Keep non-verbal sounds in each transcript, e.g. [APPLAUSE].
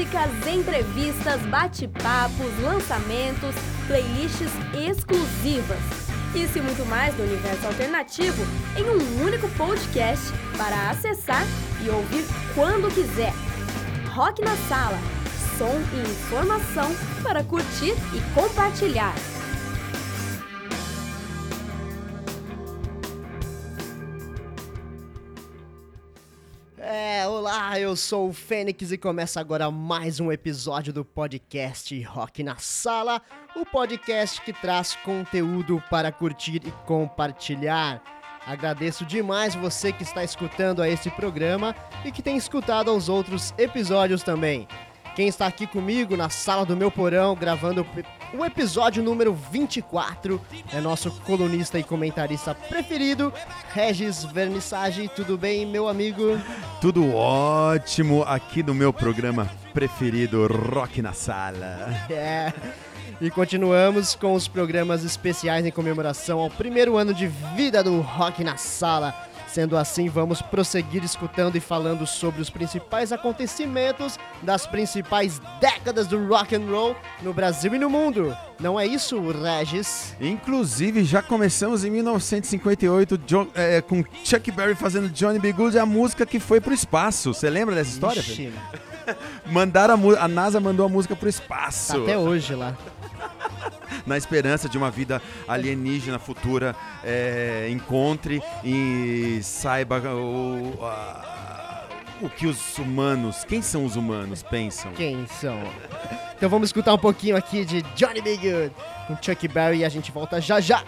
músicas, entrevistas, bate-papos, lançamentos, playlists exclusivas. Isso e muito mais do universo alternativo em um único podcast para acessar e ouvir quando quiser. Rock na Sala som e informação para curtir e compartilhar. Eu sou o Fênix e começa agora mais um episódio do podcast Rock na Sala, o podcast que traz conteúdo para curtir e compartilhar. Agradeço demais você que está escutando a esse programa e que tem escutado aos outros episódios também. Quem está aqui comigo na sala do meu porão gravando o episódio número 24 é nosso colunista e comentarista preferido, Regis Vernissage. Tudo bem, meu amigo? Tudo ótimo aqui no meu programa preferido, Rock na Sala. É. E continuamos com os programas especiais em comemoração ao primeiro ano de vida do Rock na Sala. Sendo assim, vamos prosseguir escutando e falando sobre os principais acontecimentos das principais décadas do rock and roll no Brasil e no mundo. Não é isso, Regis? Inclusive, já começamos em 1958 John, é, com Chuck Berry fazendo Johnny B. Good, a música que foi pro espaço. Você lembra dessa história? Ixi, Mandaram a, a NASA mandou a música pro espaço. tá até hoje lá. Na esperança de uma vida alienígena futura é, encontre e saiba o, a- o que os humanos, quem são os humanos, pensam. Quem são? Então vamos escutar um pouquinho aqui de Johnny B. Good com Chuck Berry e a gente volta já já.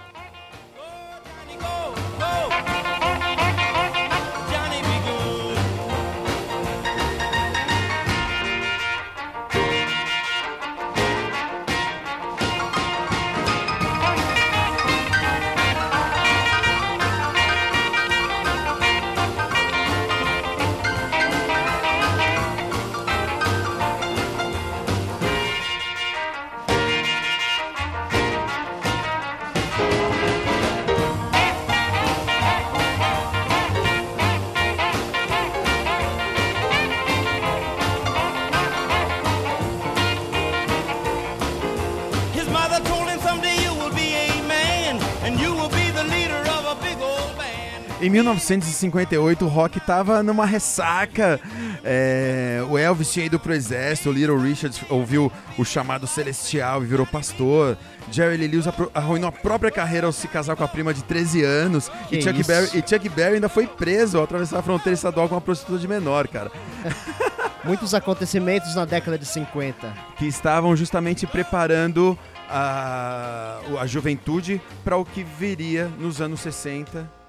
1958, o rock tava numa ressaca. É, o Elvis tinha ido pro exército, o Little Richard ouviu o chamado celestial e virou pastor. Jerry Lee Lewis arruinou a própria carreira ao se casar com a prima de 13 anos. E Chuck? Berry, e Chuck Berry ainda foi preso ao atravessar a fronteira estadual com uma prostituta de menor, cara. [LAUGHS] Muitos acontecimentos na década de 50. Que estavam justamente preparando a, a juventude para o que viria nos anos 60.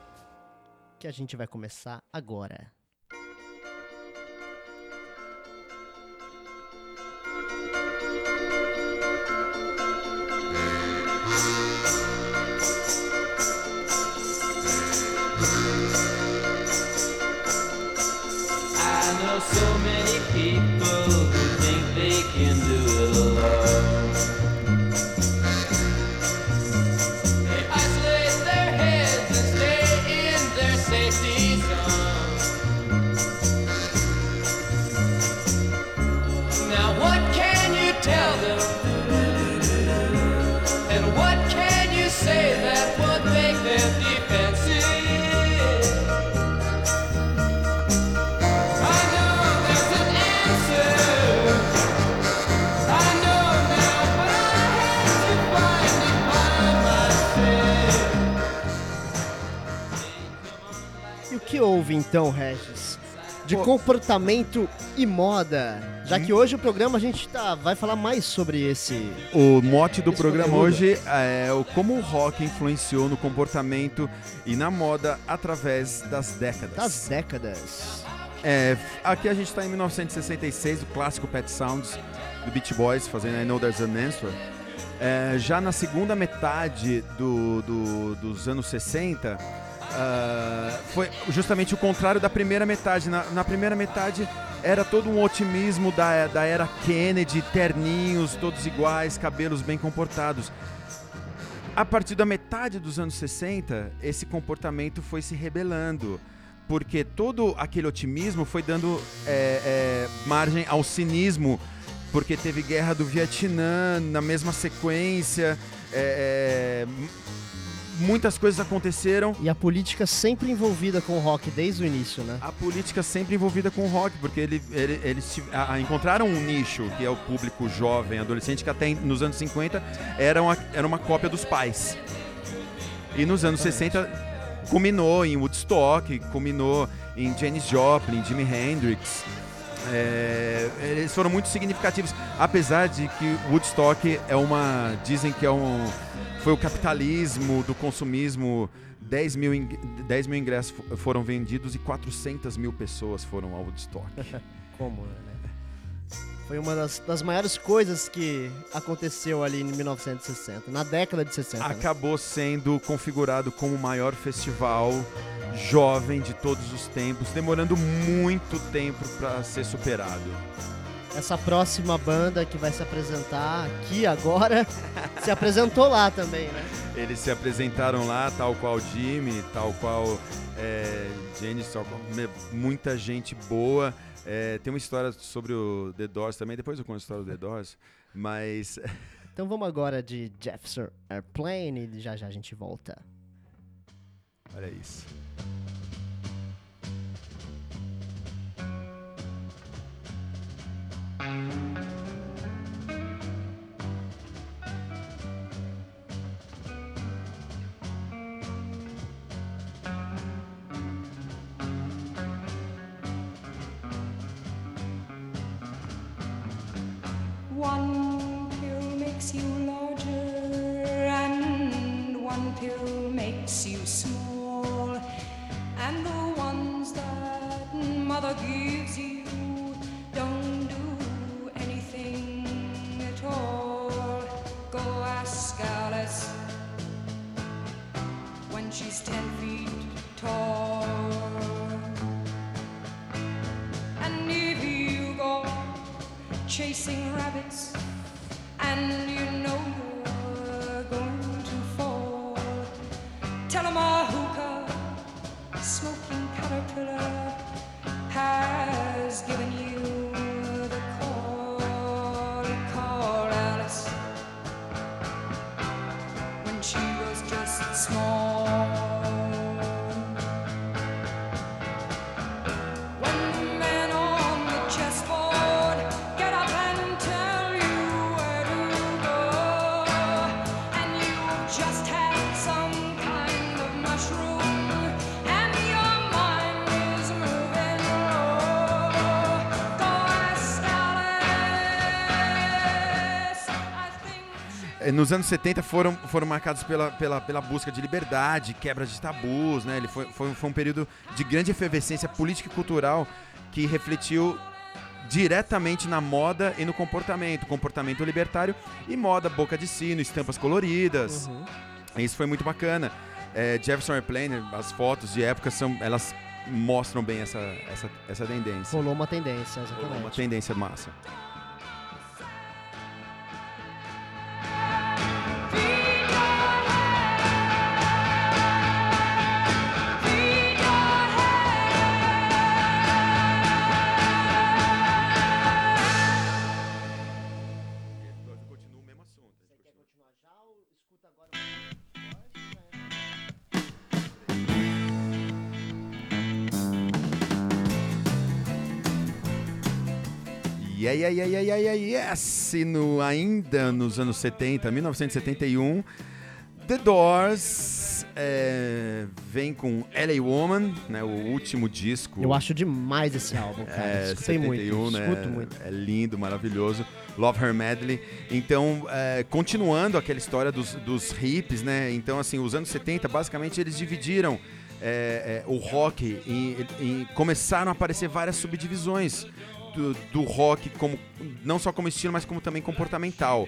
Que a gente vai começar agora. Então, Regis? De comportamento e moda. Já que hoje o programa a gente tá, vai falar mais sobre esse. O mote do programa conteúdo. hoje é o como o rock influenciou no comportamento e na moda através das décadas. das décadas. É, aqui a gente está em 1966, o clássico Pet Sounds do Beach Boys, fazendo I Know There's an Answer. É, já na segunda metade do- do- dos anos 60, ah, foi justamente o contrário da primeira metade. Na, na primeira metade era todo um otimismo da, da era Kennedy, terninhos, todos iguais, cabelos bem comportados. A partir da metade dos anos 60, esse comportamento foi se rebelando. Porque todo aquele otimismo foi dando é, é, margem ao cinismo porque teve guerra do Vietnã na mesma sequência. é, é, muitas coisas aconteceram. E a política sempre envolvida com o rock desde o início, né? A política sempre envolvida com o rock, porque ele, ele- eles tiv- a- a- encontraram um nicho, que é o público jovem, adolescente, que até nos anos 50 era uma, era uma cópia dos pais. E nos anos 60 culminou em Woodstock, culminou em Janis Joplin, Jimi Hendrix. É, eles foram muito significativos, apesar de que Woodstock é uma. dizem que é um. Foi o capitalismo do consumismo. 10 mil, ing- 10 mil ingressos fo- foram vendidos e 400 mil pessoas foram ao Woodstock. [LAUGHS] Como, né? Foi uma das, das maiores coisas que aconteceu ali em 1960, na década de 60. né? Acabou sendo configurado como o maior festival jovem de todos os tempos, demorando muito tempo para ser superado. Essa próxima banda que vai se apresentar aqui agora se apresentou lá também, né? Eles se apresentaram lá, tal qual Jimmy, tal qual é, Janis, tal qual muita gente boa. É, tem uma história sobre o The Doors também, depois eu conto a história do The Doors, mas [LAUGHS] Então vamos agora de Jefferson Airplane e já já a gente volta. olha isso. One pill makes you larger, and one pill makes you small. And the ones that mother gives you Nos anos 70 foram, foram marcados pela, pela, pela busca de liberdade, quebra de tabus, né? Ele foi, foi, foi um período de grande efervescência política e cultural que refletiu diretamente na moda e no comportamento, comportamento libertário e moda boca de sino, estampas coloridas. Isso foi muito bacana. É, Jefferson Airplane, as fotos de época são, elas mostram bem essa, essa, essa tendência. Rolou uma tendência, Rolou exatamente. Uma tendência massa. Yeah, yeah, yeah, yeah, yeah, yeah, yes! E no, ainda nos anos 70, 1971, The Doors é, vem com LA Woman, né, o último disco. Eu acho demais esse álbum, cara. É, Escutei 71, muito, né? escuto muito. É lindo, maravilhoso. Love Her Medley. Então, é, continuando aquela história dos, dos hips, né? Então, assim, os anos 70, basicamente, eles dividiram é, é, o rock em, em- Começaram a aparecer várias subdivisões do, do rock, como, não só como estilo, mas como também comportamental.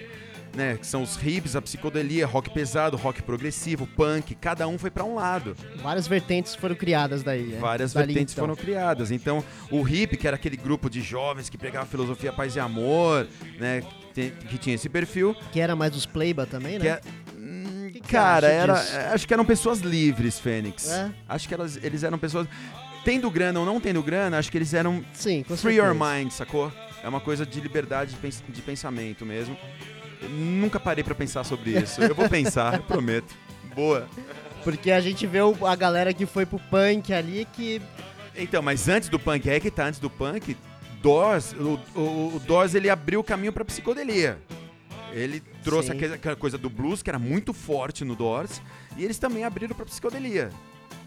Né, que são os hips, a psicodelia, rock pesado, rock progressivo, punk, cada um foi pra um lado. Várias vertentes foram criadas daí. né? Várias Dali, vertentes então. foram criadas. Então, o hip, que era aquele grupo de jovens que pregava filosofia, paz e amor, né? Que, tinha esse perfil. Que era mais os Playba também, Que né? é, hum, que cara, era, é, acho que eram pessoas livres, Fênix. É? Acho que elas, eles eram pessoas. Tendo grana ou não tendo grana, acho que eles eram Sim, free your mind, sacou? É uma coisa de liberdade de, pens- de pensamento mesmo. Eu nunca parei pra pensar sobre isso. Eu vou pensar, eu prometo. Boa. Porque a gente vê a galera que foi pro punk ali que. Então, mas antes do punk, é que tá, antes do punk, Doors, o, o, o Doors ele abriu o caminho pra psicodelia. Ele trouxe aquela coisa do blues, que era muito forte no Doors, e eles também abriram pra psicodelia.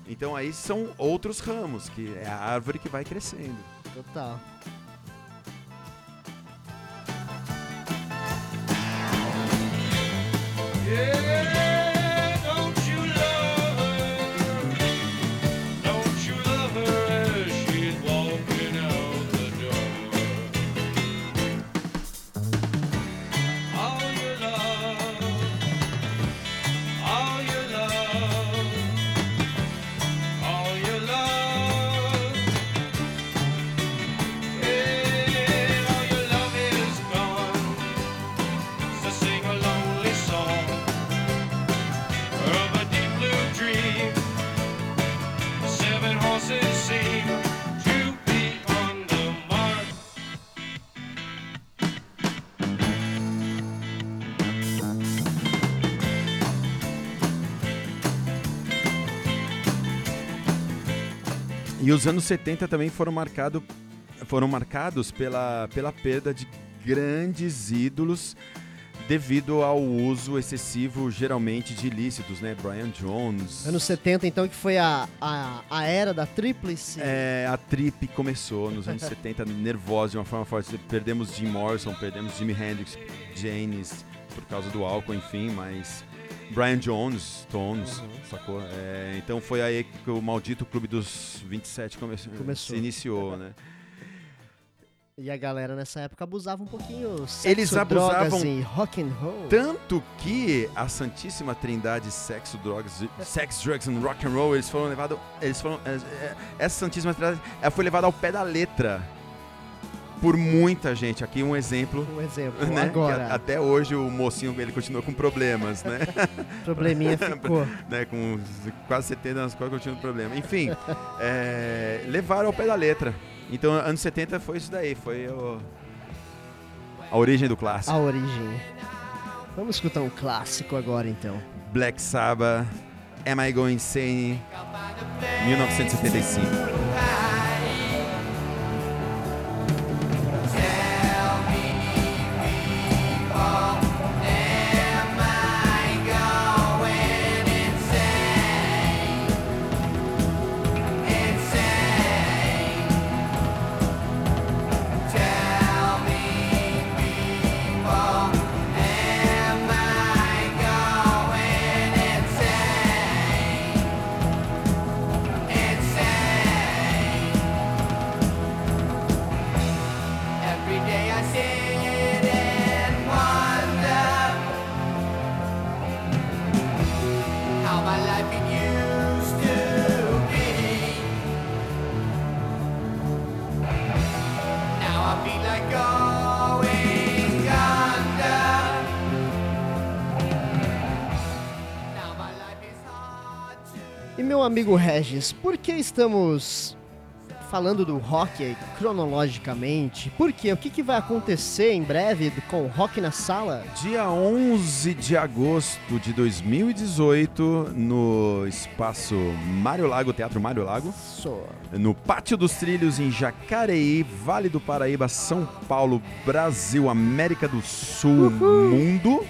Então aí são outros ramos, que é a árvore que vai crescendo. Total. E os anos 70 também foram, marcado, foram marcados pela, pela perda de grandes ídolos devido ao uso excessivo, geralmente, de ilícitos, né? Brian Jones. Anos 70, então, que foi a, a, a era da tríplice. É, a trip começou nos anos [LAUGHS] 70, nervosa de uma forma forte. Perdemos Jim Morrison, perdemos Jimi Hendrix, Janis, por causa do álcool, enfim, mas. Brian Jones, Stones, sacou? É, então foi aí que o maldito Clube dos 27 come Começou. se iniciou, né? E a galera nessa época abusava um pouquinho. Sexo, Eles abusavam e rock and roll. Tanto que a Santíssima Trindade sexo, drogas, sex, drugs and rock and roll, eles foram levados, eles foram, é, é, essa Santíssima Trindade, ela foi levada ao pé da letra por muita gente. Aqui um exemplo, Um exemplo. né? que Agora, a- até hoje o mocinho ele continua com problemas, né? [LAUGHS] probleminha [LAUGHS] ficou. né? Com quase 70 anos, quase continua com problema. Enfim, [LAUGHS] é, levaram ao pé da letra. Então, anos 70 foi isso daí, foi o- a origem do clássico. A origem. Vamos escutar um clássico agora, então. Black Sabbath, Am I Going Insane, 1975. Amigo Regis, por que estamos falando do rock cronologicamente? Por quê? O que, que vai acontecer em breve com o Rock na Sala? Dia 11 de agosto de 2018, no espaço Mário Lago, Teatro Mário Lago, Só. no Pátio dos Trilhos, em Jacareí, Vale do Paraíba, São Paulo, Brasil, América do Sul, mundo,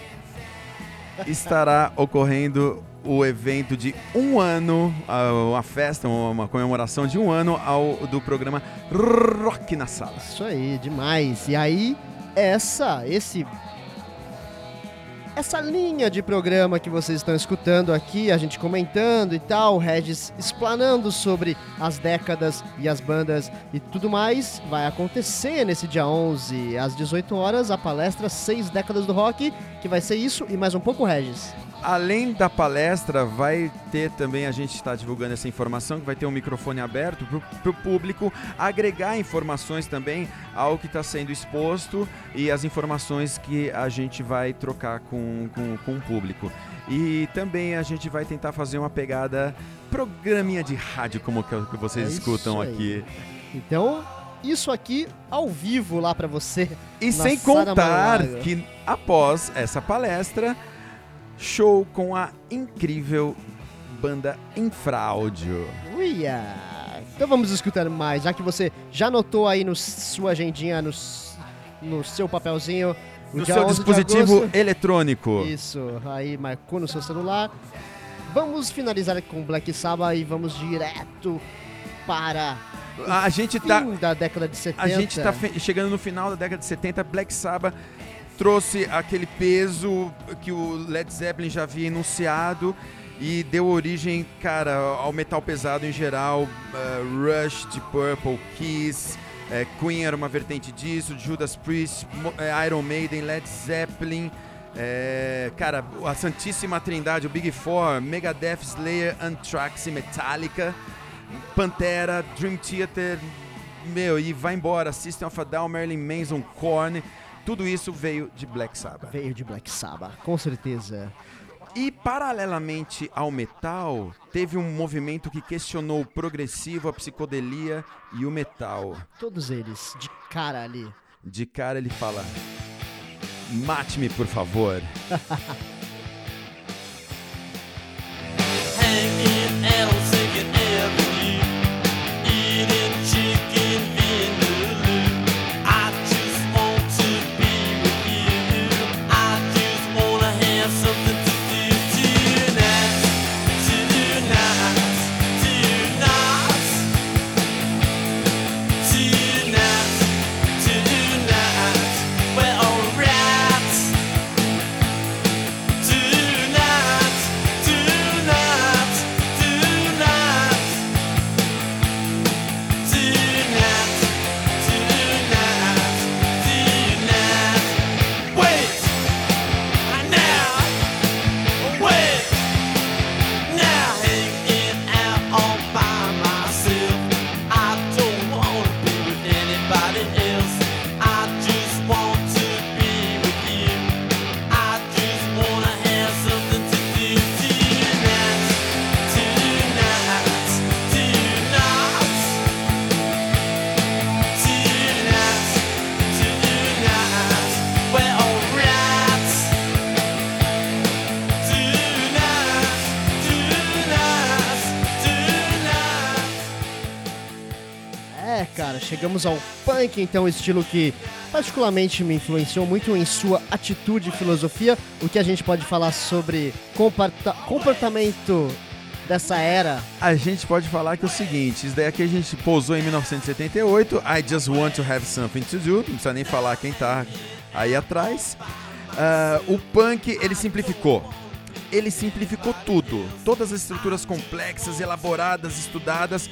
estará ocorrendo o evento de um ano, uma festa, uma comemoração de um ano ao, do programa Rock na Sala. Isso aí, demais. E aí, essa, esse. Essa linha de programa que vocês estão escutando aqui, a gente comentando e tal, Regis explanando sobre as décadas e as bandas e tudo mais, vai acontecer nesse dia 11, às 18 horas, a palestra Seis Décadas do Rock, que vai ser isso e mais um pouco, Regis. Além da palestra, vai ter também, a gente está divulgando essa informação, que vai ter um microfone aberto para o público agregar informações também ao que está sendo exposto e as informações que a gente vai trocar com, com, com o público. E também a gente vai tentar fazer uma pegada programinha de rádio, como que, que vocês É escutam aqui. Então, isso aqui ao vivo lá pra você. E sem contar que após essa palestra, show com a incrível banda Infraáudio. Uia! Então vamos escutar mais, já que você já anotou aí no sua agendinha, no, no seu papelzinho. o No seu 11 de dispositivo agosto. eletrônico. Isso, aí marcou no seu celular. Vamos finalizar com Black Sabbath e vamos direto para A gente tá, fim da década de 70. a gente tá chegando no final da década de 70. Black Sabbath trouxe aquele peso que o Led Zeppelin já havia enunciado e deu origem, cara, ao metal pesado em geral. eh, Rush, Deep Purple, Kiss, eh, Queen era uma vertente disso, Judas Priest, eh, Iron Maiden, Led Zeppelin. cara, a Santíssima Trindade, o Big Four, Megadeth, Slayer, Anthrax e Metallica. Pantera, Dream Theater, meu, e vai embora. System of a Down, Marilyn Manson, Korn. Tudo isso veio de Black Sabbath. Veio de Black Sabbath, com certeza. E paralelamente ao metal, teve um movimento que questionou o progressivo, a psicodelia e o metal. Todos eles, de cara ali. De cara ele fala: Mate-me, por favor. [LAUGHS] chegamos ao punk, então, estilo que particularmente me influenciou muito em sua atitude e filosofia. O que a gente pode falar sobre comporta- comportamento dessa era? A gente pode falar que é o seguinte: isso daí aqui a gente pousou em 1978. I just want to have something to do. Não precisa nem falar quem tá aí atrás. Ah, o punk, ele simplificou. Ele simplificou tudo. Todas as estruturas complexas, elaboradas, estudadas.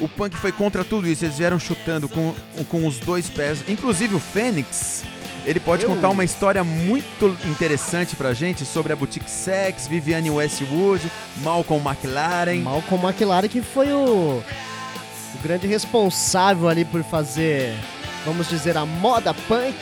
O punk foi contra tudo isso. Eles vieram chutando com, com os dois pés. Inclusive o Fênix. Ele pode Eu- contar uma história muito interessante pra gente sobre a Boutique Sex, Vivienne Westwood, Malcolm McLaren. Malcolm McLaren, que foi o, o grande responsável ali por fazer, vamos dizer, a moda punk.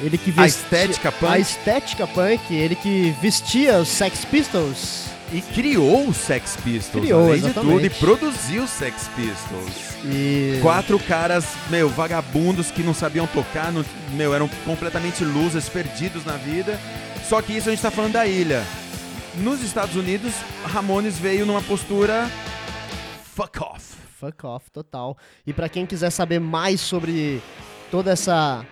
Ele que A vestia- estética punk. A estética punk, ele que vestia os Sex Pistols. E criou o Sex Pistols, Criou, além de exatamente. tudo, e produziu o Sex Pistols. E Quatro caras, meu, vagabundos que não sabiam tocar, não- meu, eram completamente losers, perdidos na vida. Só que isso a gente tá falando da ilha. Nos Estados Unidos, Ramones veio numa postura fuck off. Fuck off, total. E pra quem quiser saber mais sobre toda essa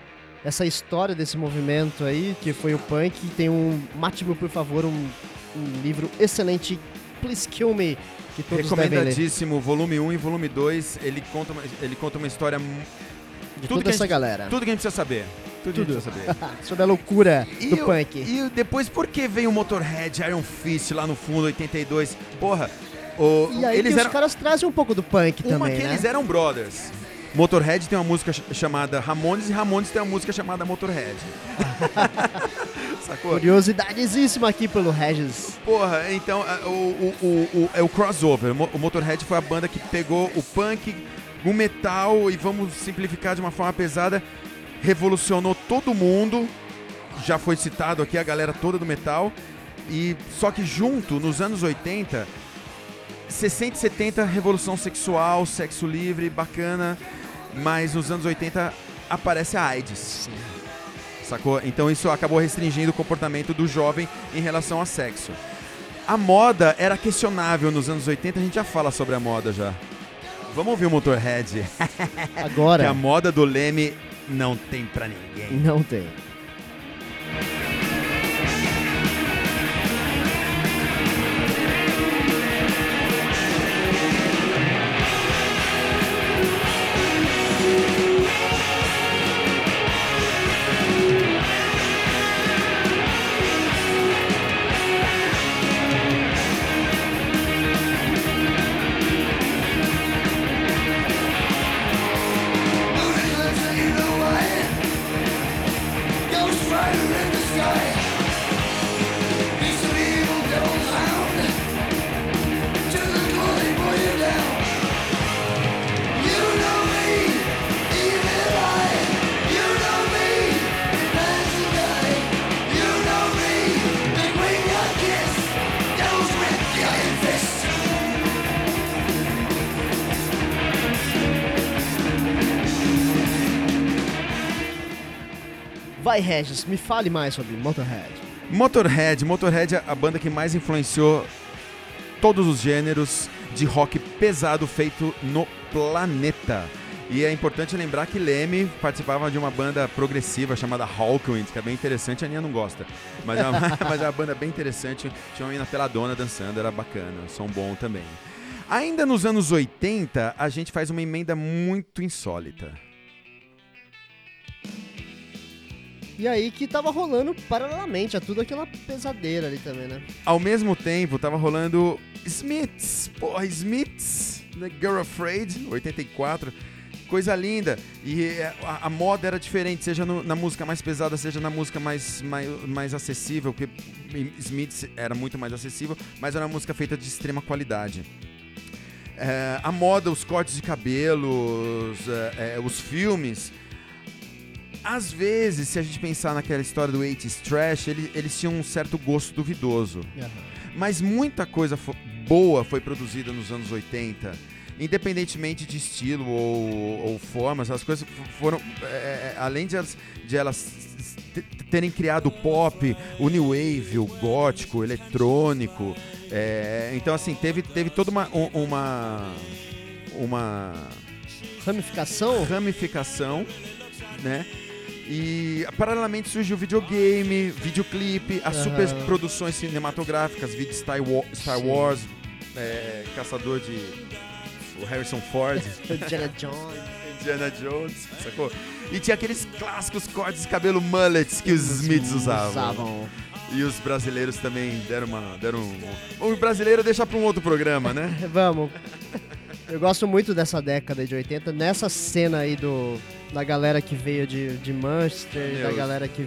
essa história desse movimento aí, que foi o punk, tem um Mate-me, por favor, um, um livro excelente, Please Kill Me, que todos. Recomendadíssimo, volume 1 e volume 2. Ele conta uma, ele conta uma história. De tudo toda essa gente- galera. Tudo que a gente precisa saber. Tudo, que a Tudo. gente precisa saber. [LAUGHS] sobre a loucura E do punk. E depois, por que veio o Motorhead, Iron Fist lá no fundo, 82? Porra, o, E aí eles eram. os caras trazem um pouco do punk Uma também, que né? eles eram brothers. Motorhead tem uma música ch- chamada Ramones e Ramones tem uma música chamada Motorhead. [LAUGHS] Sacou? Curiosidadesíssima aqui pelo Regis. Porra, então o, o, o, o- é o crossover. O Motorhead foi a banda que pegou o punk, o metal e vamos simplificar de uma forma pesada, revolucionou todo mundo. Já foi citado aqui a galera toda do metal. E só que junto, nos anos 80, 60 e 70, revolução sexual, sexo livre, bacana. Mas nos anos 80 aparece a AIDS. Sacou? Então isso acabou restringindo o comportamento do jovem em relação a sexo. A moda era questionável nos anos 80, a gente já fala sobre a moda já. Vamos ouvir o Motorhead, [LAUGHS] que Agora, a moda do Leme não tem pra ninguém. não tem. Regis, me fale mais sobre Motorhead. Motorhead, Motorhead é a banda que mais influenciou todos os gêneros de rock pesado feito no planeta. E é importante lembrar que Leme participava de uma banda progressiva chamada Hawkwind, que é bem interessante, a Aninha não gosta. Mas é uma, [LAUGHS] mas é uma banda bem interessante, tinha uma menina peladona dançando, era bacana, som bom também. Ainda nos anos 80, a gente faz uma emenda muito insólita. E aí que tava rolando paralelamente a tudo aquela pesadeira ali também, né? Ao mesmo tempo, tava rolando Smiths, porra, Smiths, The Girl Afraid, 84, coisa linda. E é, a, a moda era diferente, seja no- na música mais pesada, seja na música mais, mais, mais acessível, porque Smiths era muito mais acessível, mas era uma música feita de extrema qualidade. É, a moda, os cortes de cabelos, é, os filmes. Às vezes, se a gente pensar naquela história do 80s Trash, ele- eles tinham um certo gosto duvidoso. Mas muita coisa fo- boa foi produzida nos anos 80. Independentemente de estilo ou, ou formas, as coisas foram. é, é, além de elas, de elas terem criado o pop, o new wave, o gótico, o eletrônico. é, então, assim, teve, teve toda uma. um- uma uma Ramificação? ramificação, né? E paralelamente surgiu videogame, videoclipe, as Aham. super produções cinematográficas, vídeo Star, Wa- Star. Wars, é, Caçador de. O Harrison Ford, [LAUGHS] Indiana Jones. Indiana Jones, sacou? E tinha aqueles clássicos cortes de cabelo mullets que os Smiths usavam. Usavam. E os brasileiros também deram uma. Deram um, o brasileiro deixa pra um outro programa, né? [LAUGHS] Vamos. Eu gosto muito dessa década de 80, nessa cena aí do da galera que veio de, de Manchester, Meu, da galera que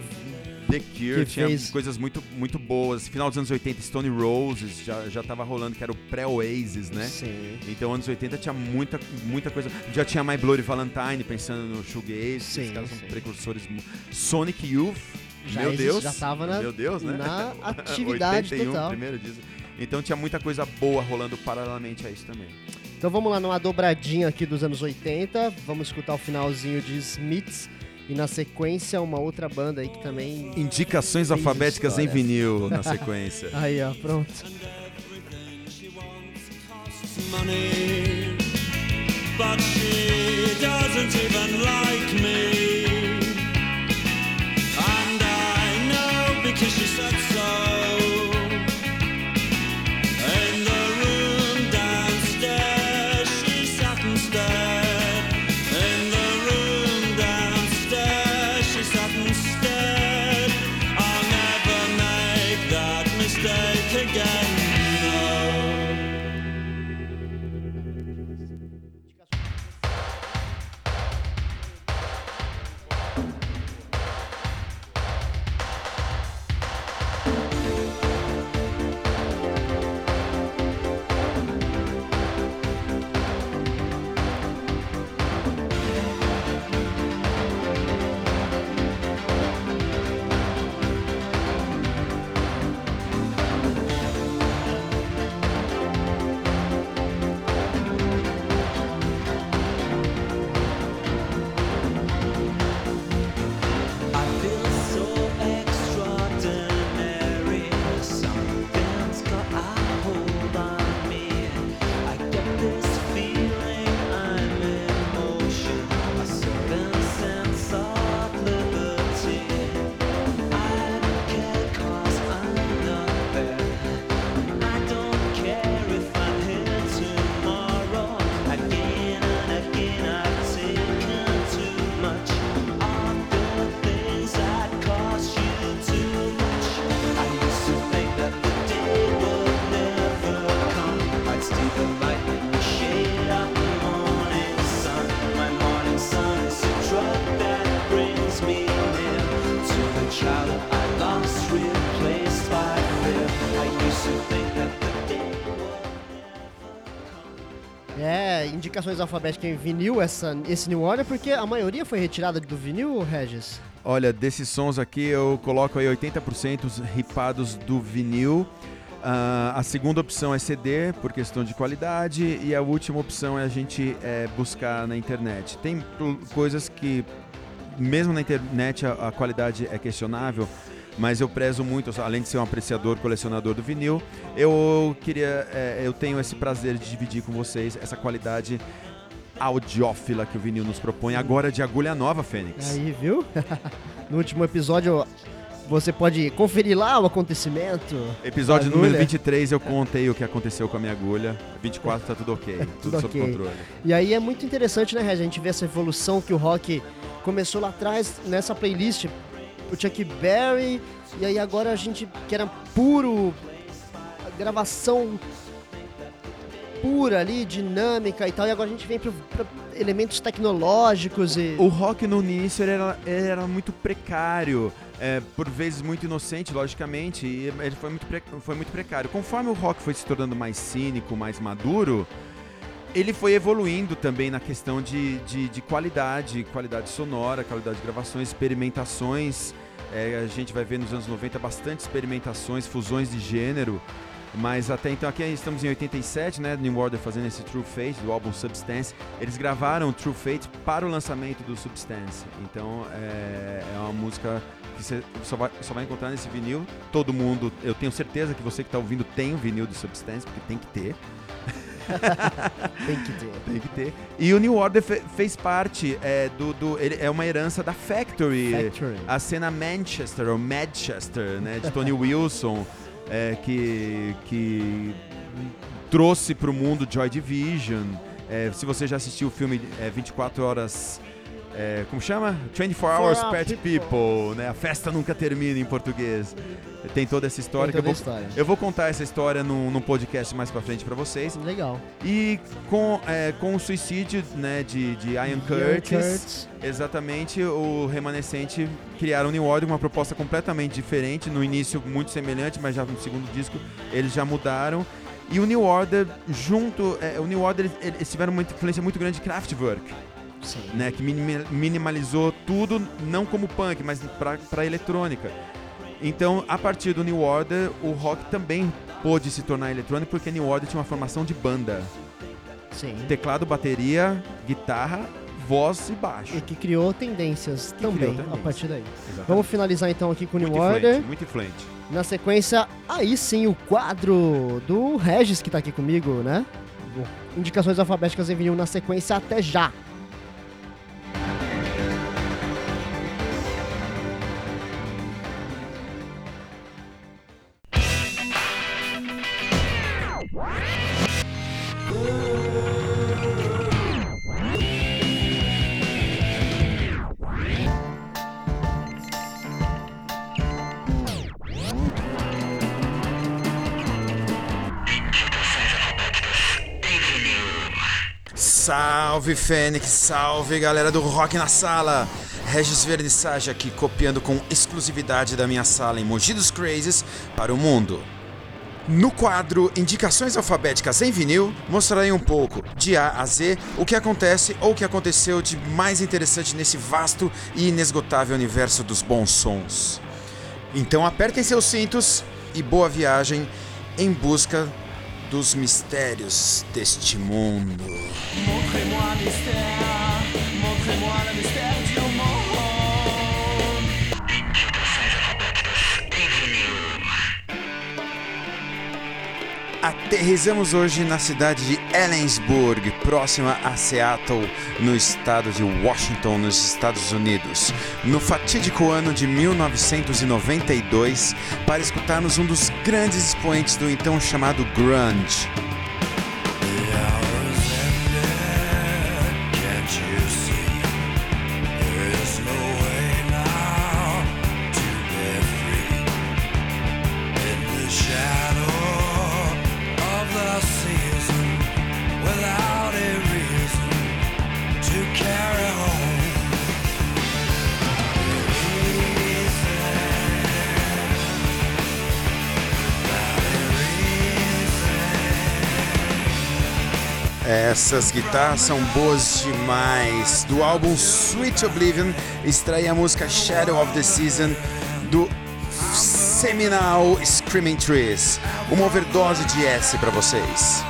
The Cure Que tinha fez- coisas muito, muito boas. Final dos anos 80, Stone Roses já, já tava rolando, que era o pré-Oasis, né? Sim. Então, anos 80 tinha muita, muita coisa. Já tinha My Bloody Valentine, pensando no Shoegaze. Sim, Esses caras são sim. precursores. mu- Sonic Youth, Já meu existe- Deus. já tava na- Meu Deus, né? na [LAUGHS] atividade 81, total. primeiro disco. Então tinha muita coisa boa rolando paralelamente a isso também. Então vamos lá numa dobradinha aqui dos anos 80, vamos escutar o finalzinho de Smiths e na sequência uma outra banda aí que também Indicações alfabéticas em história. vinil na [LAUGHS] sequência. Aí, ó, pronto. money, but she doesn't even like me. É, indicações alfabéticas em vinil, essa, esse New Order, porque a maioria foi retirada do vinil, Regis? Olha, desses sons aqui eu coloco aí 80% ripados do vinil. Ah, a segunda opção é CD, por questão de qualidade. E a última opção é a gente é, buscar na internet. Tem coisas que, mesmo na internet, a, a qualidade é questionável. Mas eu prezo muito, além de ser um apreciador, colecionador do vinil, eu queria, é, eu tenho esse prazer de dividir com vocês essa qualidade audiófila que o vinil nos propõe. Agora de agulha nova, Fênix. Aí, viu? [LAUGHS] no último episódio, você pode conferir lá o acontecimento. Episódio número 23 eu contei o que aconteceu com a minha agulha. 24 tá tudo ok, [LAUGHS] tudo, Tudo sob ok. controle. E aí é muito interessante, né? A gente vê essa evolução que o rock começou lá atrás nessa playlist. O Chuck Berry, e aí agora a gente, que era puro, gravação pura ali, dinâmica e tal, e agora a gente vem para elementos tecnológicos e. O rock no início era, era muito precário, é, por vezes muito inocente, logicamente, e ele foi muito, foi muito precário. Conforme o rock foi se tornando mais cínico, mais maduro, ele foi evoluindo também na questão de, de, de qualidade, qualidade sonora, qualidade de gravações, experimentações. É, a gente vai ver nos anos 90 bastante experimentações, fusões de gênero. Mas até então, aqui estamos em 87, né? New Order fazendo esse True Fate do álbum Substance. Eles gravaram True Fate para o lançamento do Substance. Então é, é uma música que você só vai, só vai encontrar nesse vinil. Todo mundo, eu tenho certeza que você que está ouvindo tem o vinil do Substance, porque tem que ter. [LAUGHS] Tem que ter. Tem que ter. E o New Order fe- fez parte é, do. do ele é uma herança da Factory. Factory. A cena Manchester, ou Manchester, né? De Tony [LAUGHS] Wilson, é, que, que trouxe para o mundo Joy Division. É, se você já assistiu o filme é, 24 Horas. É, como chama? 24 Hours Pet People. People, né? A festa nunca termina em português. Tem toda essa história que eu toda vou, história. eu vou contar essa história num, num podcast mais pra frente pra vocês. Legal. E com, é, com o suicídio né, de, de Ian Ian Curtis, Curtis. exatamente, o remanescente criaram o New Order, uma proposta completamente diferente, no início muito semelhante, mas já no segundo disco eles já mudaram. E o New Order, junto, é, o New Order, eles eles tiveram uma influência muito grande de Kraftwerk, Sim. né, que minimalizou tudo, não como punk, mas pra eletrônica. Então, a partir do New Order, o rock também pôde se tornar eletrônico, porque New Order tinha uma formação de banda Sim. teclado, bateria, guitarra, voz e baixo. E que criou tendências também criou a partir daí. Exatamente. Vamos finalizar então aqui com o New muito Order. influente, muito influente. Na sequência, aí sim, o quadro do Regis que tá aqui comigo, né? Indicações alfabéticas em vinil na sequência até já. Salve Fênix, salve galera do Rock na Sala! Regis Vernissage aqui copiando com exclusividade da minha sala em Mogi dos Crazes para o mundo. No quadro Indicações Alfabéticas em Vinil, mostrarei um pouco, de A a Z, o que acontece ou o que aconteceu de mais interessante nesse vasto e inesgotável universo dos bons sons. Então apertem seus cintos e boa viagem em busca dos mistérios deste mundo. Aterrizamos hoje na cidade de Ellensburg, próxima a Seattle, no estado de Washington, nos Estados Unidos, no fatídico ano de 1992, para escutarmos um dos grandes expoentes do então chamado grunge. Essas guitarras são boas demais. Do álbum Sweet Oblivion, extrai a música Shadow of the Season do seminal Screaming Trees. Uma overdose de S pra vocês.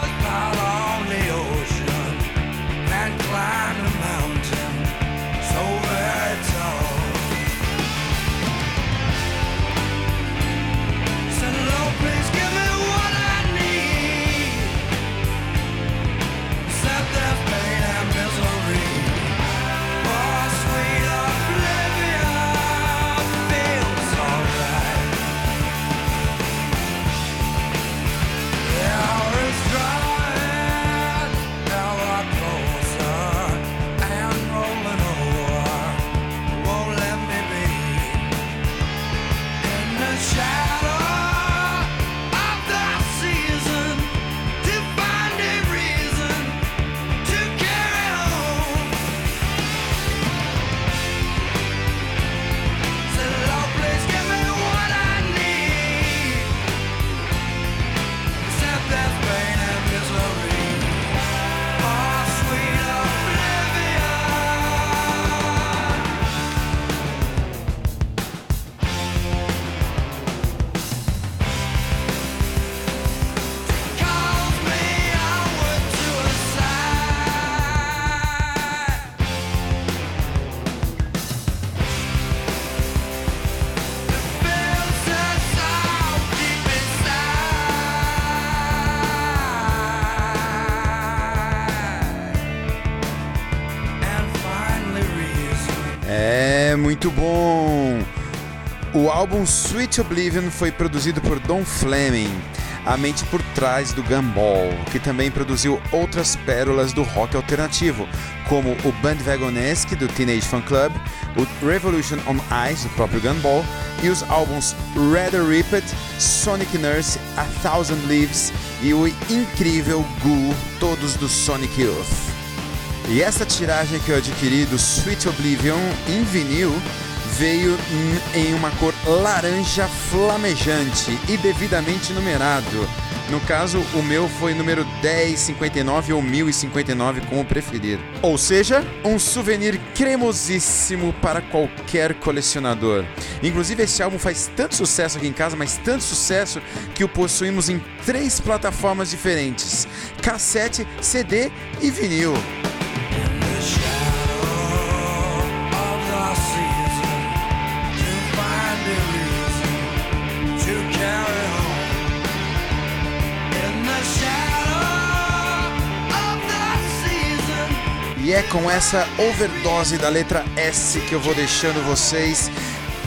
Álbum Sweet Oblivion foi produzido por Don Fleming, a mente por trás do Gumball, que também produziu outras pérolas do rock alternativo, como o Bandwagonesque do Teenage Fan Club, o Revolution on Ice do próprio Gumball e os álbuns Rather Ripped, Sonic Nurse, A Thousand Leaves e o incrível Goo, todos do Sonic Youth. E essa tiragem que eu adquiri do Sweet Oblivion em vinil veio hum, em uma cor laranja flamejante e devidamente numerado. No caso, o meu foi número 1059 ou 1059, como preferir. Ou seja, um souvenir cremosíssimo para qualquer colecionador. Inclusive, esse álbum faz tanto sucesso aqui em casa, mas tanto sucesso que o possuímos em três plataformas diferentes: cassete, CD e vinil. E é com essa overdose da letra S que eu vou deixando vocês.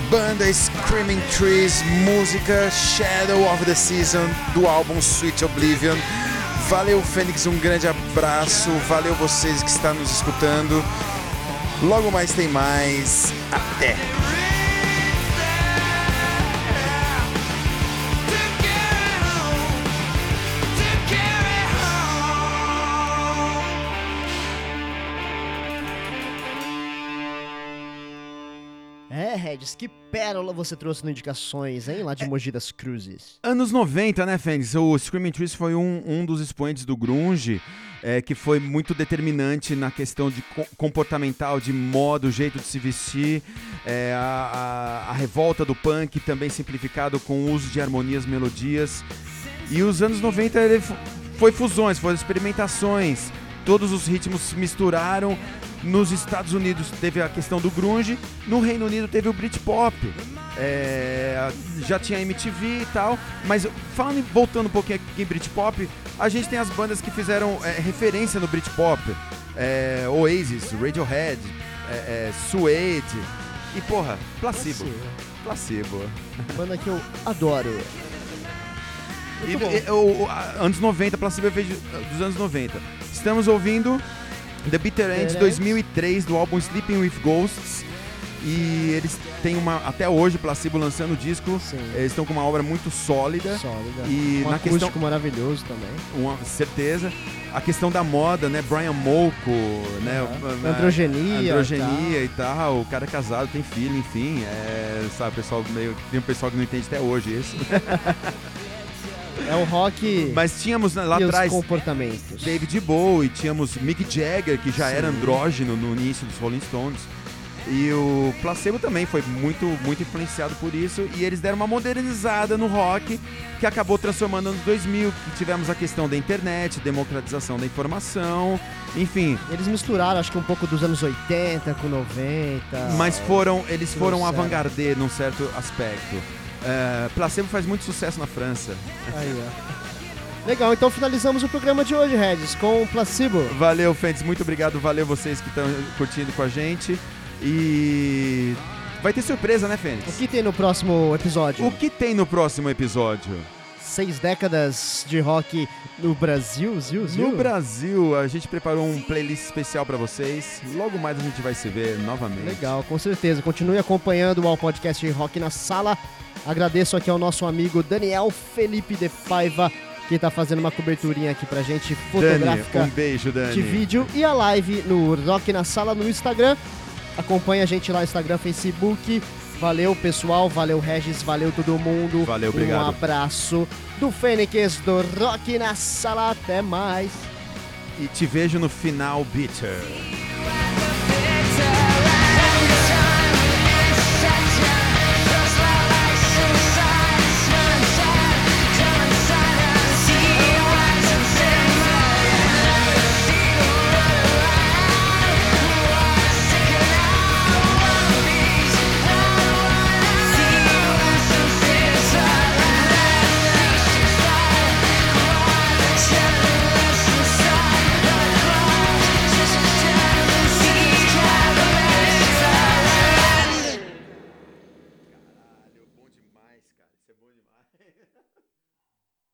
Banda Screaming Trees, música Shadow of the Season do álbum Sweet Oblivion. Valeu, Fênix, um grande abraço. Valeu vocês que estão nos escutando. Logo mais tem mais. Até! É, Regis, que pérola você trouxe no Indicações, hein? Lá de Mogi das Cruzes. Anos 90, né, Fênix? O Screaming Trees foi um, um dos expoentes do grunge, é, que foi muito determinante na questão de co- comportamental, de modo, jeito de se vestir, é, a, a- a revolta do punk, também simplificado com o uso de harmonias, melodias. E os anos 90 ele fo- foi fusões, foram experimentações, todos os ritmos se misturaram. Nos Estados Unidos teve a questão do grunge, no Reino Unido teve o Britpop. É, já tinha MTV e tal, mas falando, voltando um pouquinho aqui em Britpop, a gente tem as bandas que fizeram é, referência no Britpop, é, Oasis, Radiohead, é, é, Suede e porra, Placebo, Placebo. Banda que eu adoro. E, Muito bom. e, o- anos 90, Placebo de- dos anos 90. Estamos ouvindo The Bitter End Bitter End. 2003 do álbum Sleeping with Ghosts. E eles têm uma. Até hoje, Placebo lançando o disco. Sim. Eles estão com uma obra muito sólida. Sólida. E um na acústico questão. maravilhoso também. Uma certeza. A questão da moda, né? Brian Molko, né? A- Androgenia Androgenia e tal. O cara é casado, tem filho, enfim. É, sabe, pessoal meio. Tem um pessoal que não entende até hoje isso. [LAUGHS] É o rock Mas tínhamos né, lá atrás comportamentos. David Bowie, tínhamos Mick Jagger, que já era andrógeno no início dos Rolling Stones. E o Placebo também foi muito, muito influenciado por isso. E eles deram uma modernizada no rock, que acabou transformando nos 2000, que tivemos a questão da internet, democratização da informação, enfim. Eles misturaram, acho que um pouco dos anos 80 com 90. Mas foram, eles foram avant-garde num certo aspecto. É, Placebo faz muito sucesso na França. Aí, ó. Legal, então finalizamos o programa de hoje, Regis, com o Placebo. Valeu, Fentes, muito obrigado. Valeu vocês que estão curtindo com a gente. E vai ter surpresa, né, O Fênix? que tem no próximo episódio? O que tem no próximo episódio? Seis décadas de rock no Brasil, ziu, ziu? No Brasil, a gente preparou um playlist especial pra vocês. Logo mais a gente vai se ver novamente. Legal, com certeza. Continue acompanhando o podcast Rock na Sala. Agradeço aqui ao nosso amigo Daniel Felipe de Paiva, que tá fazendo uma coberturinha aqui pra gente, Dani, fotográfica um beijo, Dani. de vídeo e a live no Rock na Sala no Instagram. Acompanha a gente lá no Instagram, Facebook. Valeu, pessoal. Valeu, Regis. Valeu, todo mundo. Valeu, obrigado. Um abraço do Fênix do Rock na Sala. Até mais. E te vejo no final, Bitter.